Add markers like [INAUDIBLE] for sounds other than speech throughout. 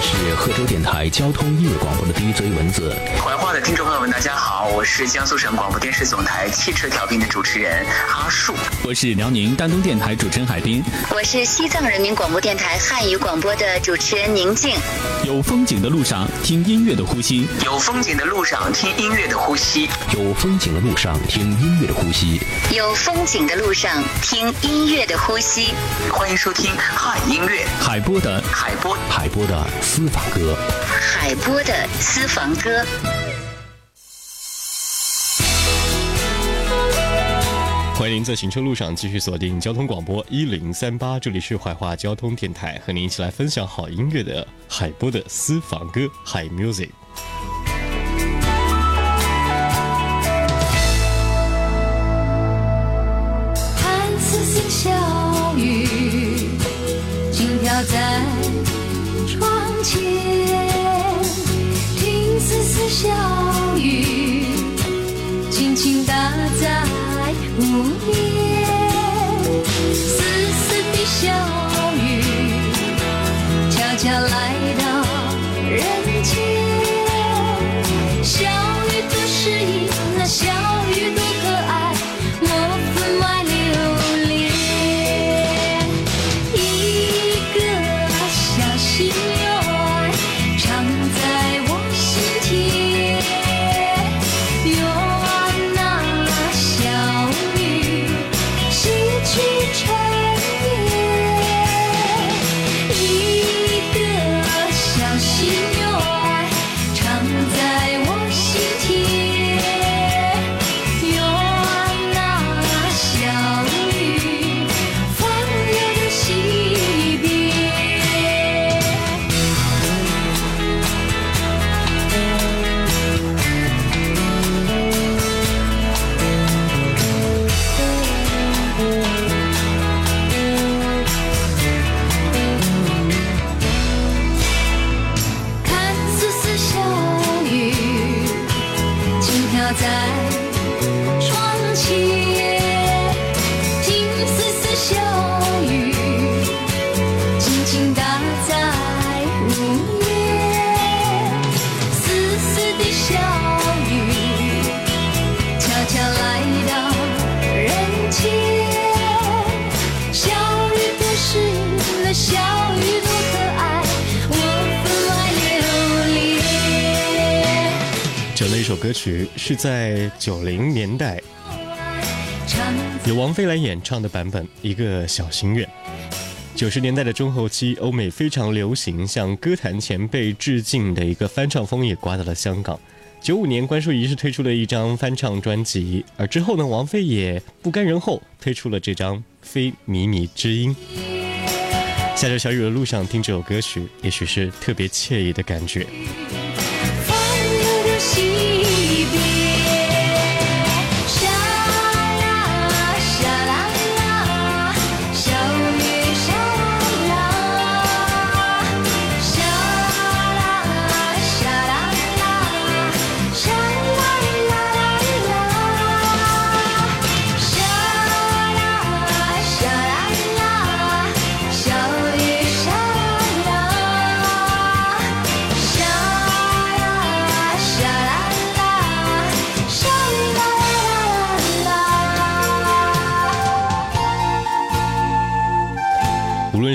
我是贺州电台交通音乐广播的 DJ 文字。怀化的听众朋友们，大家好，我是江苏省广播电视总台汽车调频的主持人阿树。我是辽宁丹东电台主持人海滨。我是西藏人民广播电台汉语广播的主持人宁静。有风景的路上听音乐的呼吸，有风景的路上听音乐的呼吸，有风景的路上听音乐的呼吸，有风景的路上听音乐的呼吸。欢迎收听汉音乐海波的海波海波的私房歌，海波的私房歌。欢迎您在行车路上继续锁定交通广播一零三八，这里是怀化交通电台，和您一起来分享好音乐的海波的私房歌，Hi Music。小雨，轻轻打在屋檐，丝丝的小雨，悄悄来歌曲是在九零年代由王菲来演唱的版本，《一个小心愿》。九十年代的中后期，欧美非常流行向歌坛前辈致敬的一个翻唱风也刮到了香港。九五年，关淑怡是推出了一张翻唱专辑，而之后呢，王菲也不甘人后推出了这张《非靡靡之音》。下着小雨的路上听这首歌曲，也许是特别惬意的感觉。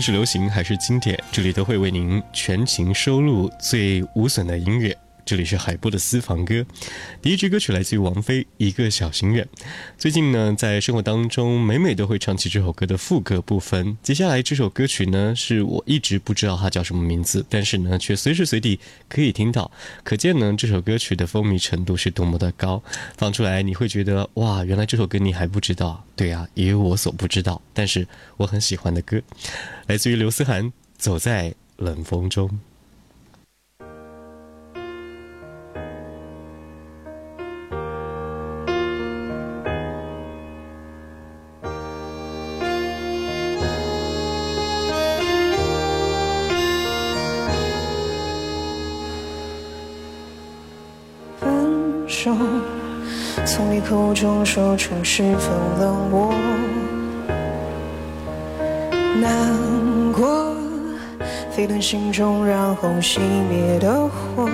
是流行还是经典，这里都会为您全情收录最无损的音乐。这里是海波的私房歌，第一支歌曲来自于王菲《一个小心愿》。最近呢，在生活当中，每每都会唱起这首歌的副歌部分。接下来这首歌曲呢，是我一直不知道它叫什么名字，但是呢，却随时随地可以听到。可见呢，这首歌曲的风靡程度是多么的高。放出来你会觉得哇，原来这首歌你还不知道。对啊，也有我所不知道，但是我很喜欢的歌，来自于刘思涵，《走在冷风中》。中说出十分冷漠，难过，沸腾心中，然后熄灭的火。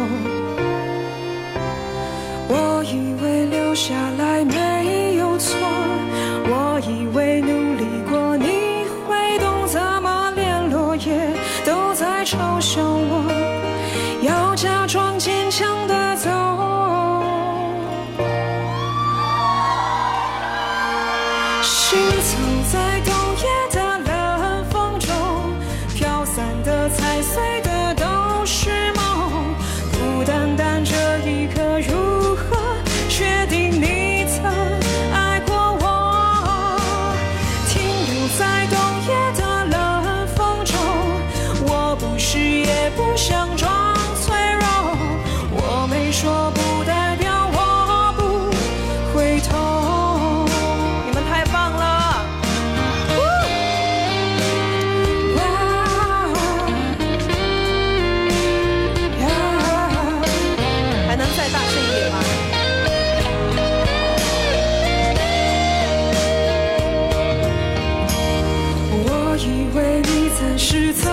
你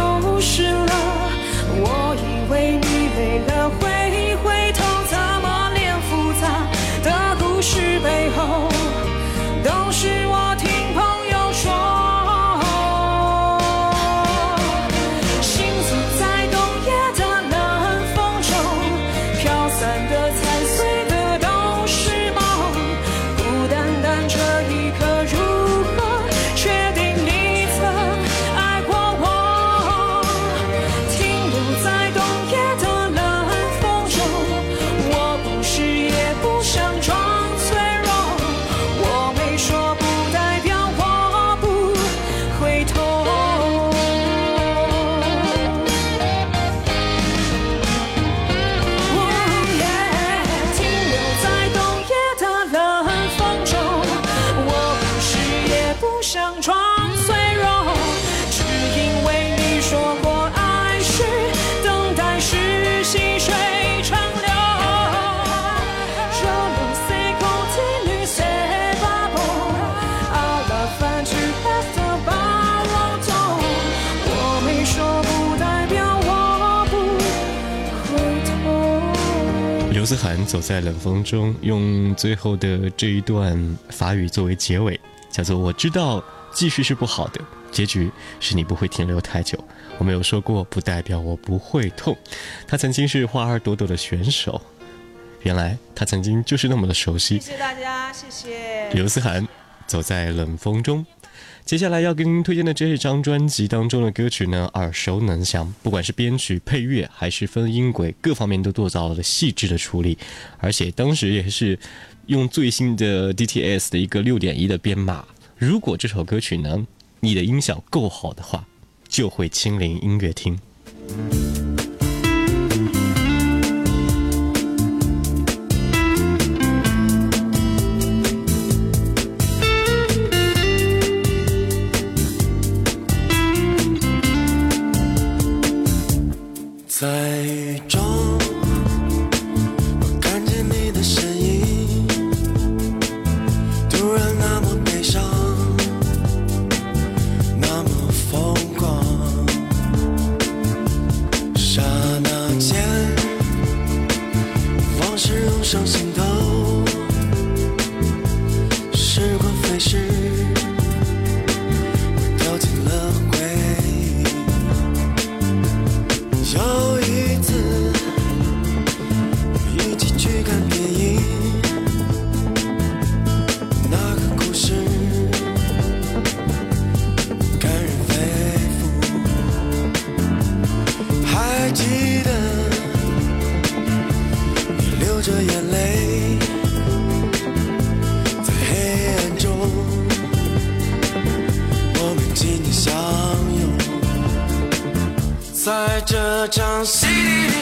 思涵走在冷风中，用最后的这一段法语作为结尾，叫做“我知道继续是不好的，结局是你不会停留太久。我没有说过，不代表我不会痛。”他曾经是花儿朵朵的选手，原来他曾经就是那么的熟悉。谢谢大家，谢谢。刘思涵 [LAUGHS] 走在冷风中。接下来要跟您推荐的这一张专辑当中的歌曲呢，耳熟能详，不管是编曲、配乐还是分音轨，各方面都做到了细致的处理，而且当时也是用最新的 DTS 的一个六点一的编码。如果这首歌曲呢，你的音响够好的话，就会亲临音乐厅。记得你流着眼泪，在黑暗中，我们紧紧相拥。在这场戏里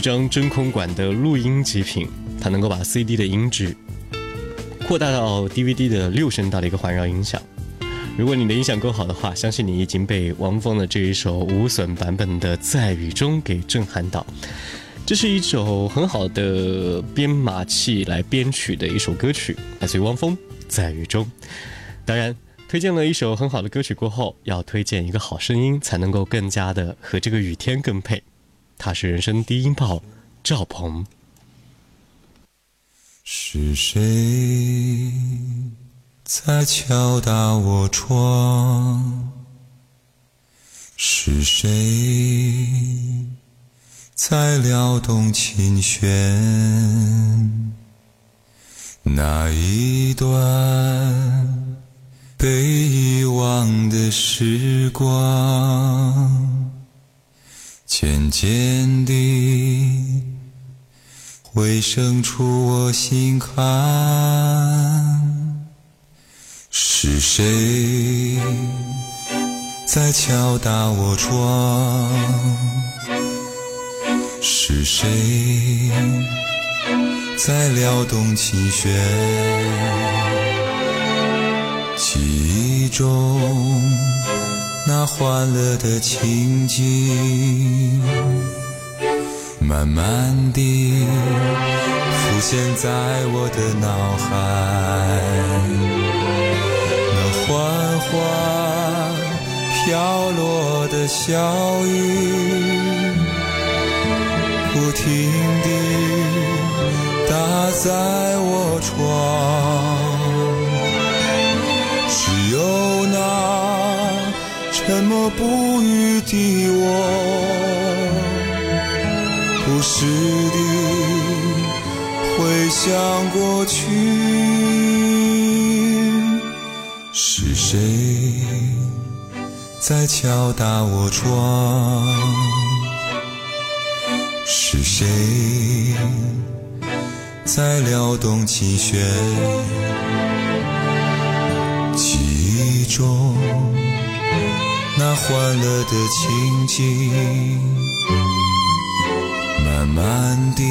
一张真空管的录音极品，它能够把 CD 的音质扩大到 DVD 的六声道的一个环绕音响。如果你的音响够好的话，相信你已经被王峰的这一首无损版本的《在雨中》给震撼到。这是一首很好的编码器来编曲的一首歌曲，来自于汪峰《在雨中》。当然，推荐了一首很好的歌曲过后，要推荐一个好声音，才能够更加的和这个雨天更配。他是人生低音炮赵鹏。是谁在敲打我窗？是谁在撩动琴弦？那一段被遗忘的时光，渐渐地。回声出我心坎，是谁在敲打我窗？是谁在撩动琴弦？记忆中那欢乐的情景。慢慢地浮现在我的脑海，那缓缓飘落的小雨，不停地打在我窗，沉默不语的我。不时地回想过去，是谁在敲打我窗？是谁在撩动琴弦？记忆中那欢乐的情景。慢慢地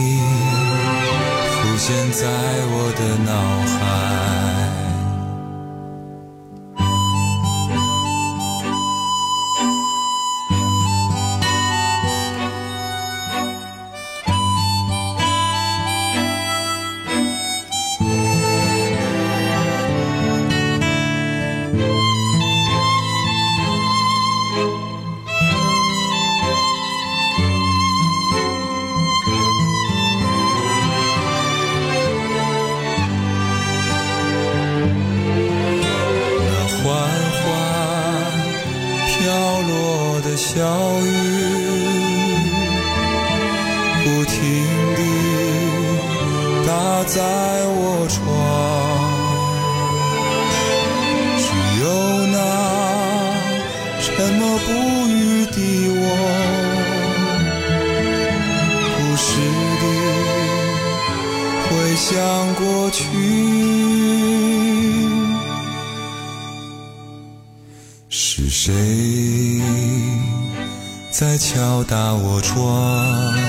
浮现在我的脑海。不停地打在我窗。只有那沉默不语的我，不时地回想过去。是谁在敲打我窗？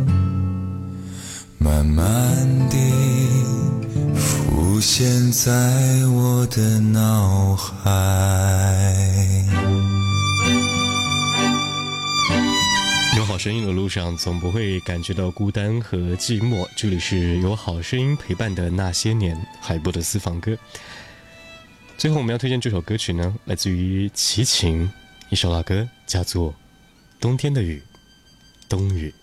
慢慢地浮现在我的脑海。有好声音的路上，总不会感觉到孤单和寂寞。这里是有好声音陪伴的那些年，海波的私房歌。最后我们要推荐这首歌曲呢，来自于齐秦，一首老歌，叫做《冬天的雨》，冬雨。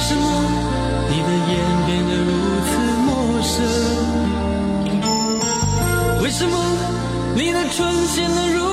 为什么你的眼变得如此陌生？为什么你的唇显得如此？